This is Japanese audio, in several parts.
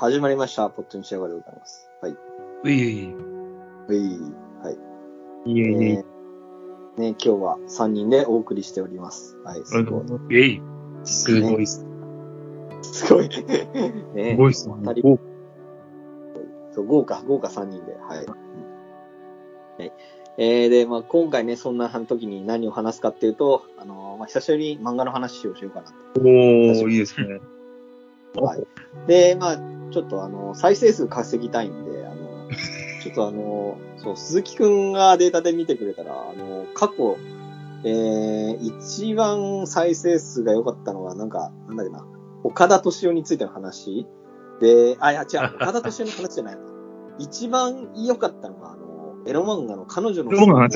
始まりました。ポットに仕上がりでございます。はい。うい。うい。はい。いえいえいえーね、今日は3人でお送りしております。はい、すごい。えい。すごいっす。すごい。す ねごいっすねそう、豪華、豪華3人で。はい。うんはい。えー、で、まあ今回ね、そんな時に何を話すかっていうと、あのーまあ久しぶりに漫画の話をしようかなおー、いいですね。と。はい。で、まあちょっとあの、再生数稼ぎたいんで、あの、ちょっとあの、そう、鈴木くんがデータで見てくれたら、あの、過去、えー、一番再生数が良かったのが、なんか、なんだっけな、岡田敏夫についての話？で、あ、いや、違う、岡田敏夫の話じゃない。一番良かったのが、あの、エロ漫画の彼女のエロ漫画の話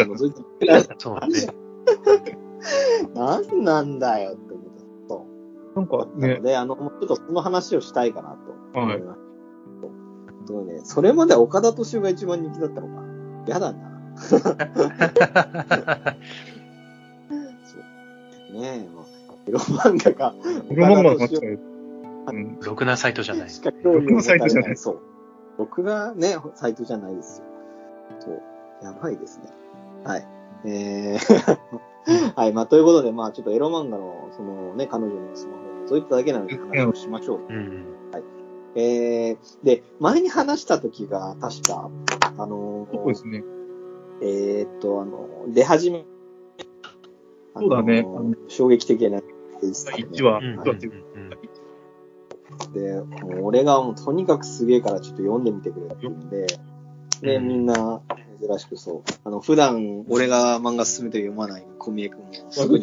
そうだね。なんなんだよなんかう。なのね、で、あの、ちょっとその話をしたいかなと思はいいます。すごいね。それまでは岡田敏夫が一番人気だったのか。やだな。そう。ねえ、もう、エロ漫画が、エロ漫画の話岡田敏だよ。うん。ろくなサイトじゃない夫。しか興味を持たれ僕のサイトじゃないそう。僕がね、サイトじゃないですよ。そう。やばいですね。はい。えー、はい。まあ、ということで、まあ、ちょっとエロ漫画の、そのね、彼女のスマホ、そういっただけなので話をしましょう。うん。えー、で、前に話した時が、確か、あのーそうですね。えーっと、あの、出始め。あのそうだね衝撃的なでしたね。1話、うん1話っていうで、俺がもうとにかくすげえからちょっと読んでみてくれって言うんで、で、うんみんな、珍しくそう。あの、普段俺が漫画進めて読まない小宮君もすぐれ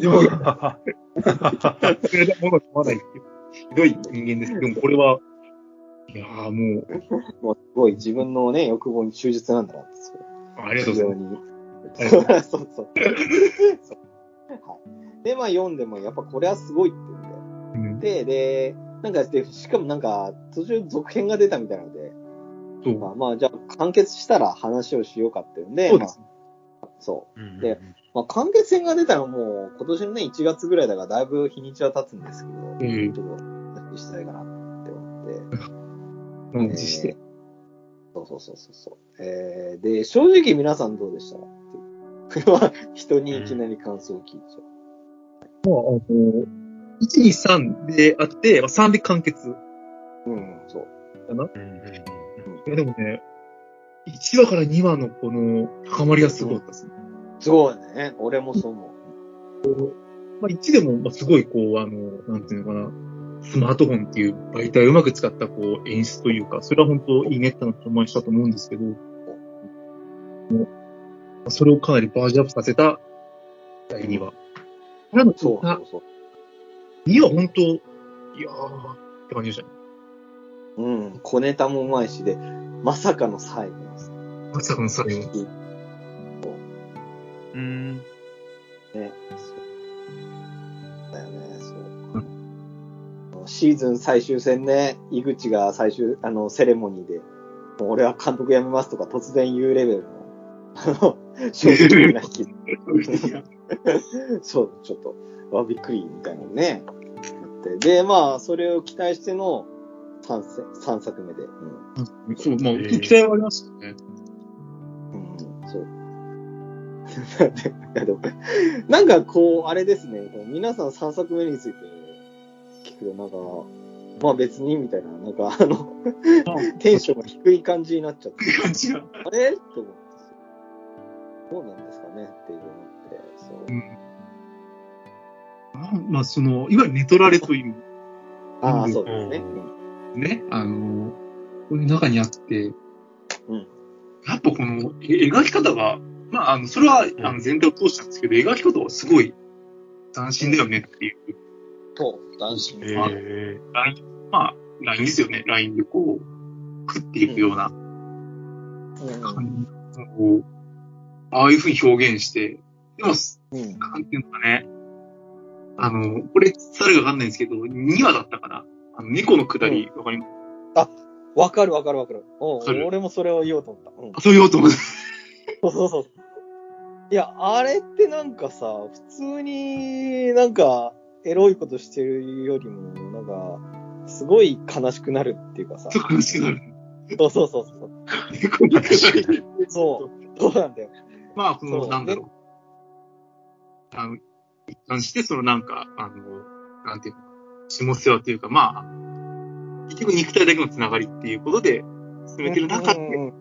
で物が読まないっていう。ひどい人間ですけども、これは、いやーもう、もうすごい自分のね、欲望に忠実なんだなって。ありがとうございます。非常に。そうそう。そうはい。で、まあ読んでも、やっぱこれはすごいって言うんで。うん、で、で、なんか、で、しかもなんか、途中続編が出たみたいなので、そう。まあ、まあ、じゃあ、完結したら話をしようかっていうんで、そうですね。まあ、そう。うんでまあ、完結編が出たのも、今年のね、1月ぐらいだから、だいぶ日にちは経つんですけど、うんちょっと、話したいかなって思って。なんしえーそうそうそうそうそう。えー、で、正直皆さんどうでしたっては人にいきなり感想を聞いちゃう。まあ、あの、1、2、3であって、まあ、3で完結かうん、そう。な。うんうんいや、でもね、1話から2話のこの高まりがすごかったですね。すごいね。俺もそう思う。まあ、1でも、まあ、すごい、こう、あの、なんていうのかな、スマートフォンっていう媒体をうまく使った、こう、演出というか、それは本当いいねって思いしたと思うんですけど、それをかなりバージョンアップさせた第2話。そうそあうそう。2話本当、いやー、って感じでしたね。うん、小ネタもうまいしで、まさかの最後です。まさかの最後。うん。ね。そう。だよね、そう。シーズン最終戦ね、井口が最終、あの、セレモニーで、もう俺は監督辞めますとか突然言うレベルの、あの、衝撃的な引き。そう、ちょっと、あ、びっくり、みたいなのね。なってで、まあ、それを期待しての 3, 三作目で。うん。そう、まあ、えー期待はありますよね。うん、そう。いやでもなんかこう、あれですね、こう皆さん3作目について聞くと、なんか、まあ別にみたいな、なんかあの、テンションが低い感じになっちゃって、感じが。あれ？と思って、どうなんですかね？っていうのって、そう。まあ、その、いわゆるネトラレという、ああ、うんそうですね。ね、あの、こういう中にあって、うんやっぱこの、え描き方が、まあ、あの、それは、あの、全体を通したんですけど、描き方はすごい斬新だよねっていう、そう、男子えの。えライン、まあ、ラインですよね。ラインでこう、食っていくようなうん感じを、ああいうふうに表現して、でも、うん。なんていうのかね、あの、これ、伝わるかわかんないんですけど、2話だったかな。あの、猫のくだり、わかります？わかるわかるわかる。うん俺もそれを言おうと思った。うんあ、そう言おうと思って。そうそうそう。いや、あれってなんかさ、普通になんか、エロいことしてるよりも、なんか、すごい悲しくなるっていうかさ。ちょっと悲しくなる。そうそうそうそう。猫のくだり。そう。そうなんだよ。まあ、その、そうなんだろう。あの、一貫して、そのなんか、あの、なんていうの、下世話というか、まあ、結局肉体だけのつながりっていうことで、進めてる中で、うんうんうん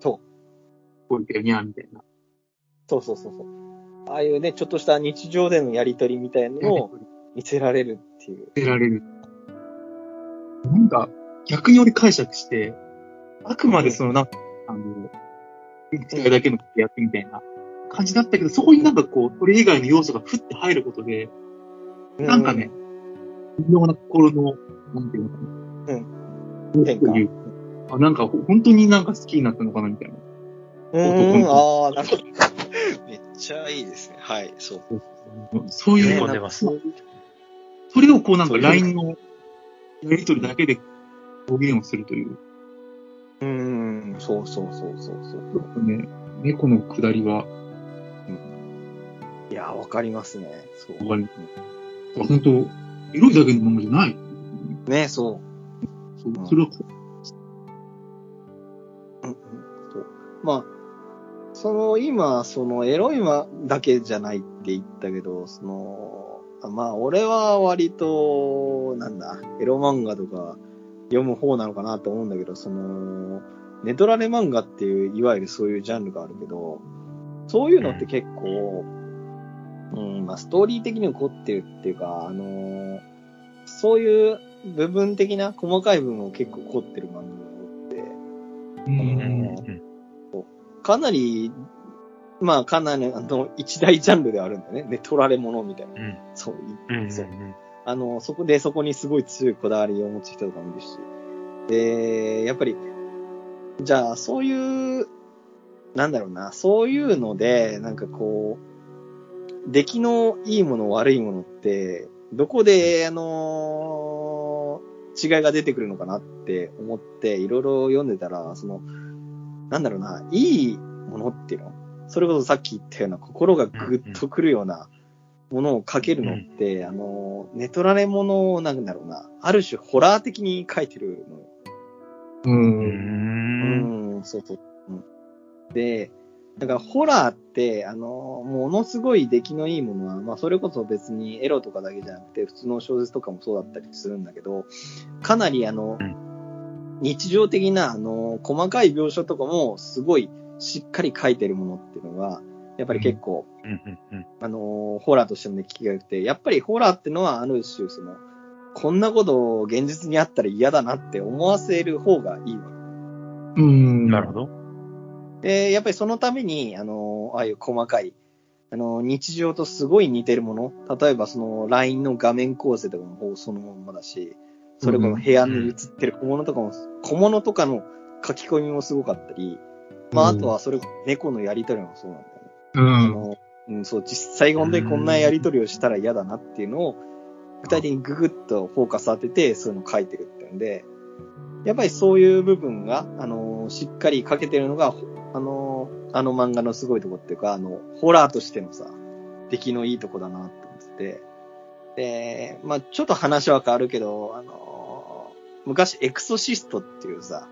そう。こういうよにゃみたいな。そうそうそうそう。ああいうね、ちょっとした日常でのやりとりみたいなのを見せられるっていう。出られる。なんか、逆に俺解釈して、あくまでその、なあの、肉体だけの役みたいな感じだったけど、そこになんかこう、それ以外の要素がふって入ることで、なんかね、微妙な心の、なんていうのかな。うん。変化。あ、なんか、ほ本当になんか好きになったのかなみたいな。うん、ああ、なるほど。めっちゃいいですね。はい、そう。そういう、喜んでますねそれをこうなんか LINE のやりとりだけで表現をするという。うん、そうそうそうそうそう。ね、猫の下りは、いや、わかりますね。そう。わかり本当、エロいだけのものじゃない。ね、そう。そううんそれは、うんうんそうまあ、その今、そのエロいまだけじゃないって言ったけど、その、あまあ俺は割と、なんだ、エロ漫画とか読む方なのかなと思うんだけど、その、ネトラレ漫画っていう、いわゆるそういうジャンルがあるけど、そういうのって結構、うん、まあストーリー的に怒ってるっていうか、あのそういう部分的な細かい部分を結構凝ってる漫画が多くて、ううんん。かなり、まあ、かなり、あの、一大ジャンルではあるんだよね。ね、取られ物みたいな。うん。そう、うん。うん。そうあの、そこで、そこにすごい強いこだわりを持つ人とかもいるし。で、やっぱり、じゃあ、そういう、なんだろうな、そういうので、なんかこう、出来のいいもの、悪いものって、どこで、あの違いが出てくるのかなって思って、いろいろ読んでたら、その、なんだろうな、いいものっていうのそれこそさっき言ったような心がぐっとくるようなものを書けるのって、あの、ネトラレものをなんだろうな、ある種ホラー的に書いてるのよ。う。うんん。うん、そうそう。うん、で、だからホラーって、あの、ものすごい出来のいいものは、まあそれこそ別にエロとかだけじゃなくて、普通の小説とかもそうだったりするんだけど、かなりあの、うん日常的な、あの、細かい描写とかもすごいしっかり書いてるものっていうのが、やっぱり結構。あの、ホラーとしてもね、聞きが良くて、やっぱりホラーってのは、ある種、その、こんなことを現実にあったら嫌だなって思わせる方がいいわけ。うん。なるほど。で、やっぱりそのために、あの、ああいう細かい、あの、日常とすごい似てるもの。例えば、その、LINE の画面構成とかもそのまんまだし、それこそ部屋に映ってる小物とかも、小物とかの書き込みもすごかったり、まあ、あとはそれ、猫のやりとりもそうなんだよね。うん。あの、うん、そう、実際本当にこんなやりとりをしたら嫌だなっていうのを、具体的にググッとフォーカス当てて、そういうの書いてるっていうんで、やっぱりそういう部分が、あの、しっかり書けてるのが、あの、あの漫画のすごいとこっていうか、あの、ホラーとしてのさ、出来のいいとこだなって思ってて、で、まあちょっと話は変わるけど、あの、昔、エクソシストっていうさ、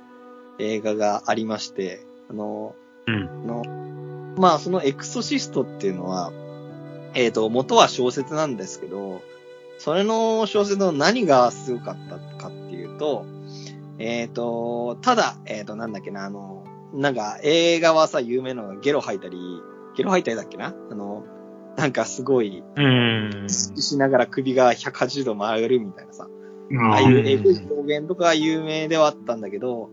映画がありまして、あの、うん。あの、まあ、そのエクソシストっていうのは、えっ、と、元は小説なんですけど、それの小説の何がすごかったかっていうと、えっ、と、ただ、えっ、と、なんだっけな、あの、なんか映画はさ、有名なのがゲロ吐いたり、ゲロ吐いたりだっけな？あの、なんかすごい、うん。しながら首が180度曲がるみたいなさ、あああいうエグい表現とかが有名ではあったんだけど、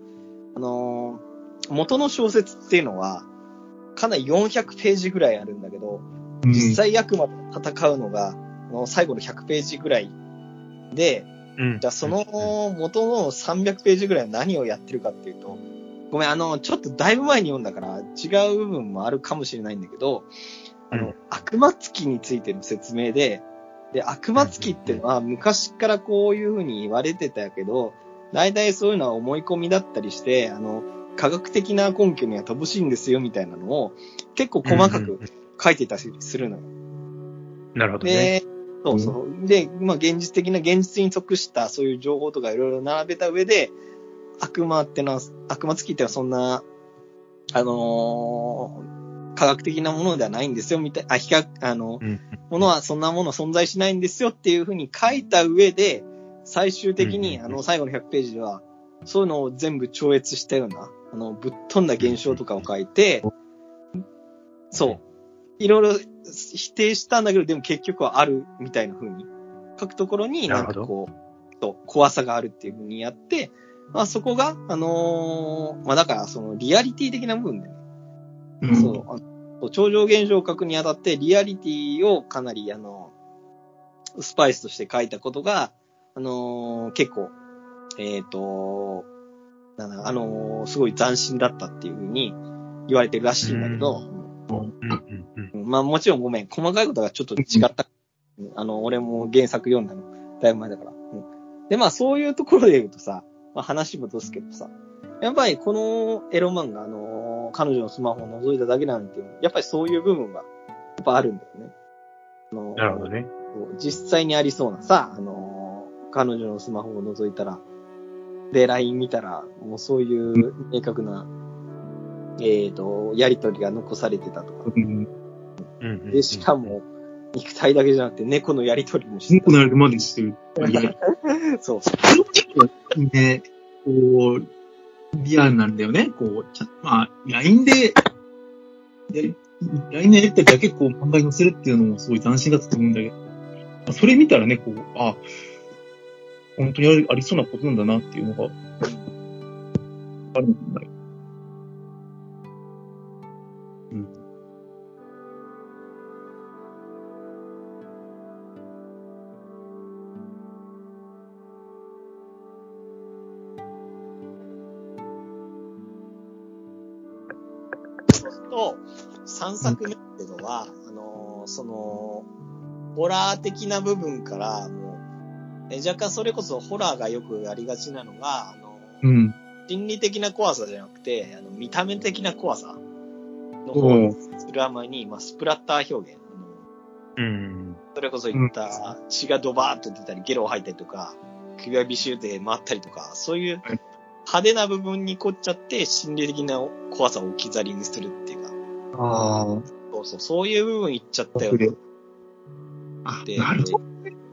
あのー元の小説っていうのは、かなり400ページぐらいあるんだけど、実際悪魔と戦うのが、あの最後の100ページぐらいで、うん。じゃあその元の300ページぐらいは何をやってるかっていうと、ごめん、あの、ちょっとだいぶ前に読んだから違う部分もあるかもしれないんだけど、あの、うん悪魔月についての説明で、で、悪魔月ってのは昔からこういう風に言われてたけど、大体そういうのは思い込みだったりして、あの、科学的な根拠には乏しいんですよみたいなのを結構細かく書いてたりするのよ。なるほどね。で、そうそう。で、まあ現実的な、現実に即したそういう情報とかいろいろ並べた上で、悪魔ってのは、悪魔付きってのはそんな、あのー科学的なものではないんですよ、みたいあ、比較、あの、うん。ものはそんなもの存在しないんですよっていうふうに書いた上で、最終的に、うんあの、最後の100ページでは、そういうのを全部超越したような、あの、ぶっ飛んだ現象とかを書いて、そう。いろいろ否定したんだけど、でも結局はあるみたいな風に書くところに、なんかこう、そう怖さがあるっていう風にやって、まあそこが、あのーまあだからそのリアリティ的な部分でね、うん。そう、あの超常現象を書くにあたって、リアリティをかなり、あの、スパイスとして書いたことが、あのー結構、えっ、と、なんだ、あのーすごい斬新だったっていうふうに言われてるらしいんだけど、まあもちろんごめん、細かいことがちょっと違った。うん。あの、俺も原作読んだの、だいぶ前だから。うん。で、まあそういうところで言うとさ、まあ話戻すけどさ、やっぱりこのエロ漫画、あの彼女のスマホを覗いただけなんていう、やっぱりそういう部分が、やっぱあるんだよね。あのなるほどね。実際にありそうなさ、あの彼女のスマホを覗いたら、で、LINE 見たら、もうそういう明確な、えっ、と、やりとりが残されてたとか。うん。うんうんうんで、しかも、肉体だけじゃなくて猫のやりとりもして猫なるまでしてる。いや、そう。ね、こう、リアルなんだよね。こう、ちゃまあ、LINE で、で、LINE のやりとりだけこう漫画に載せるっていうのもすごい斬新だったと思うんだけど、まあそれ見たらね、こう、あ、本当にありありそうなことなんだなっていうのが、あるんだよ。そうすると、3作目っていうのは、あのーその、ホラー的な部分から、もう、え若干それこそホラーがよくやりがちなのが、あのうん。心理的な怖さじゃなくて、あの見た目的な怖さの方にするあまりに、まあ、スプラッター表現。あのうん。それこそ言った血がドバーッと出たり、ゲロを吐いたりとか、首輪ビシューで回ったりとか、そういうはい派手な部分に凝っちゃって、心理的な怖さを置き去りにするっていうか、ああ。そうそう、そういう部分いっちゃったよであ、で、なるほど。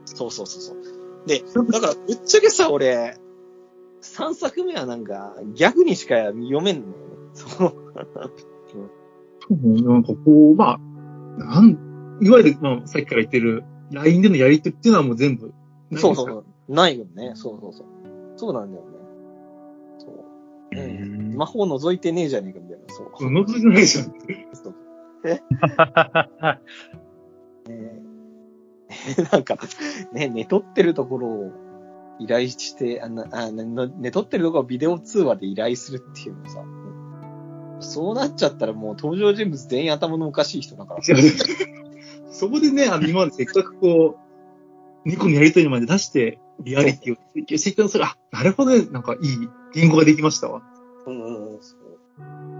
そうそうそうそう。で、だから、ぶっちゃけさ、俺、3作目はなんか、ギャグにしか読めんのよね。そう。なんかこう、まあ、なん、いわゆる、まあ、さっきから言ってる、LINE でのやりとりっていうのはもう全部、そうそうそう。ないよね。そうそうそう。そうなんだよね。そう。ううんん魔法覗いてねえじゃねえかみそう。う。覗いてないじゃん。えーなんか、ね、寝取ってるところを依頼して、あの、あの寝取ってるところをビデオ通話で依頼するっていうのさ、そうなっちゃったらもう登場人物全員頭のおかしい人だから。そこでね、あの、今までせっかくこう、猫のやりとりまで出して、リアリティを追求していったのなるほどね、なんかいい言語ができましたわ。うんうん。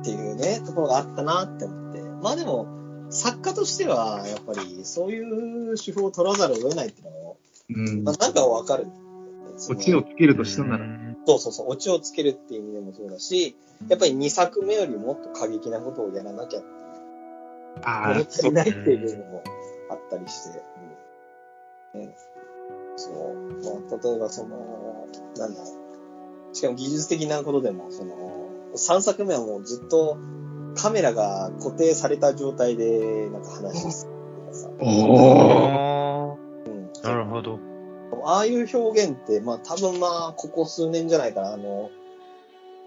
っていうね、ところがあったなって思って。まあでも、作家としては、やっぱり、そういう手法を取らざるを得ないっていうのも、うん。まあ、なんかわかる。こっちをつけるとしたなら。そうそうそう、オチをつけるっていう意味でもそうだし、やっぱり2作目よりもっと過激なことをやらなきゃっていう、ああ、物足りないっていうのもあったりして、うんね、そう、まあ、例えばその、なんだろう、しかも技術的なことでも、その、3作目はもうずっとカメラが固定された状態で、なんか話するとかさ、おうん。あ、なるほど。ああいう表現って、まあ多分まあ、ここ数年じゃないかな、あの、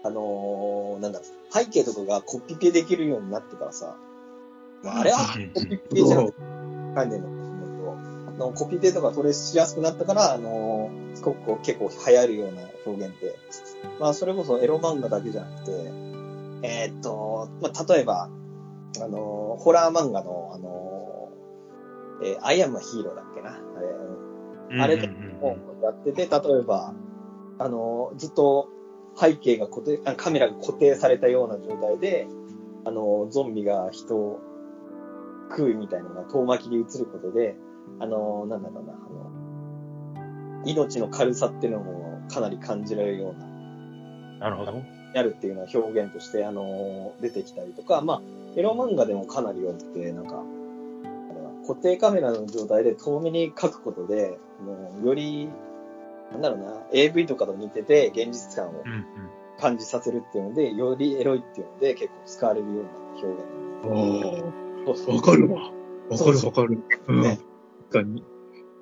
あのーなんだ背景とかがコピペできるようになってからさ、まあ、あれはうんコピペじゃなくて、概念のあのコピペとか取れしやすくなったから、あのーすごく結構流行るような表現って、まあそれこそエロ漫画だけじゃなくて、えーっと、まあ例えば、あのーホラー漫画の、あのーえー、アイアムヒーローだっけなあれ、あれとうんうんうん。をやってて、例えば、あの、ずっと背景が固定、あカメラが固定されたような状態で、あの、ゾンビが人を食うみたいなのが遠巻きに映ることで、あの、なんだろうな、あの、命の軽さっていうのもかなり感じられるような、なるほど。やるっていうのは表現として、あの、出てきたりとか、まあ、エロ漫画でもかなり多くて、なんか、固定カメラの状態で遠目に描くことで、もうより、なんだろうな、AV とかと似てて現実感をうんうん。感じさせるっていうので、よりエロいっていうので結構使われるような表現。そうそうわかるわ。わかるわかる。うん。ね確かに。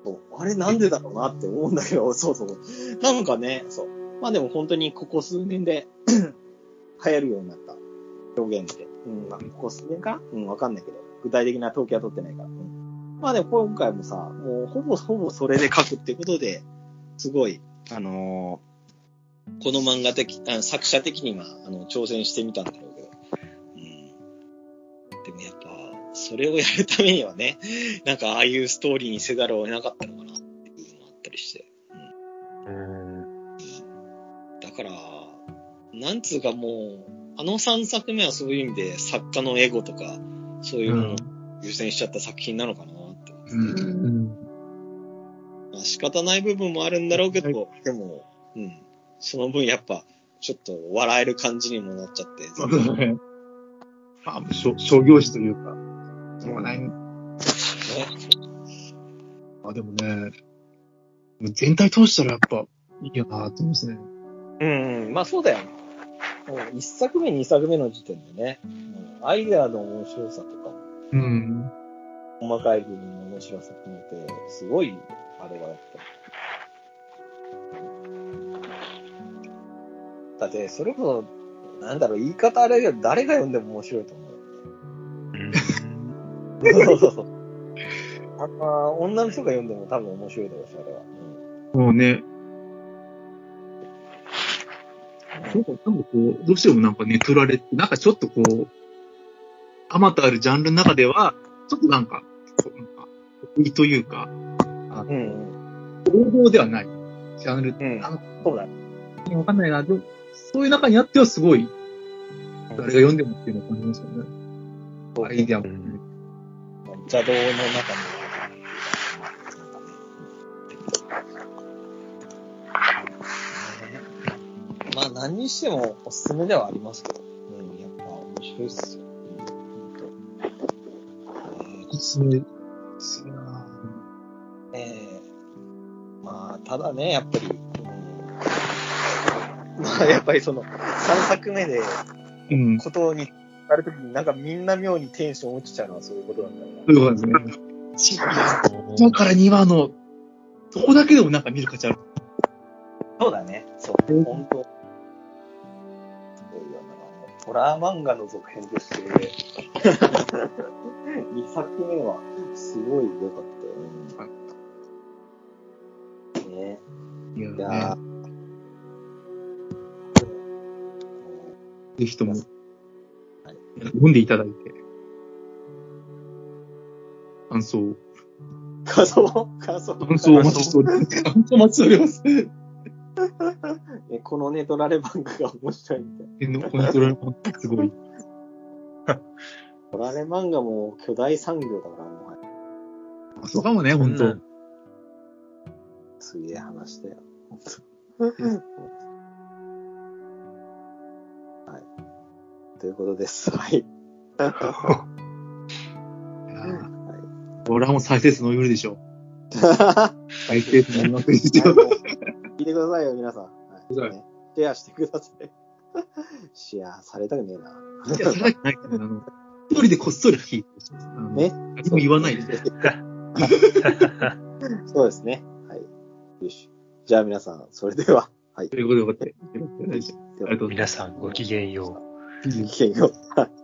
そうあれなんでだろうなって思うんだけど、そうそう。なんかね、そう。まあでも本当にここ数年で 流行るようになった表現で。うん、まあ、ここ数年かうん、わかんないけど。具体的な統計は取ってないから。うん、まあでも今回もさ、もうほぼほぼそれで書くってことで、すごい、あのーこの漫画的、あ作者的には、あの、挑戦してみたんだろうけど。うん。でもやっぱ、それをやるためにはね、なんかああいうストーリーにせざるを得なかったのなんつうかもう、あの3作目はそういう意味で作家のエゴとか、そういうものを優先しちゃった作品なのかなって思って。うん。まあ仕方ない部分もあるんだろうけど、でも、うん。その分やっぱ、ちょっと笑える感じにもなっちゃって。そうだね。まあ、商商業誌というか、しょうがない。ねあ、でもね、全体通したらやっぱいいよなって思いますね。うん、まあそうだよ。もう1作目、2作目の時点でね、うんアイデアの面白さとか、うん。細かい部分の面白さ含めて、すごい、あれはやっぱり。だって、それこそ、なんだろう、言い方あれだけど、誰が読んでも面白いと思う。うん。そうそうそう。あんま、女の人が読んでも多分面白いだろうし、あれは。もうね、なんか、なんかこう、どうしてもなんかね、取られて、なんかちょっとこう、あまたあるジャンルの中では、ちょっとなんか、なんか、得意というか、うん。うん。ではない。ジャンル、うんあの、そうだね。わかんないな。でもそういう中にあってはすごい、誰が読んでもっていうのを感じますよね。アイデアもね。邪道の中に。何にしてもおすすめではありますけど、うん、やっぱ面白いっすよ。おすすめするなええまあ、ただね、やっぱり、うん、まあやっぱりその、3作目でうん。ことになるときになんかみんな妙にテンション落ちちゃうのはそういうことなんだろうな。そうですね。だから2話の、そこだけでもなんか見る価値ある。そうだね。そう。本当。ラー漫画の続編として、2作目はすごい良かったよ。ね。いやいやね、ぜひとも、読んでいただいて、感想を、感想？感想？感想待ちしております。感想お待ちしております。ねこのね、ドラレ漫画が面白いみたいな。えのコントロールもすごい。ドラレ漫画も巨大産業だから、もう、そうかもね、本当うんすげえ話だよ。本 当はい。ということです。はい。俺はもう再生数伸びるでしょ。再生数伸びまくりですよ。聞いてくださいよ、皆さん。はいねシェアしてください。シェアされたくねえな。いや、それだけないあの、一人でこっそり聞いてね？何も言わないで。そうですね。はい。よし。じゃあ皆さん、それでは。はい。ということで、よかっ皆さんごきげんよう。ごきげんよう。はい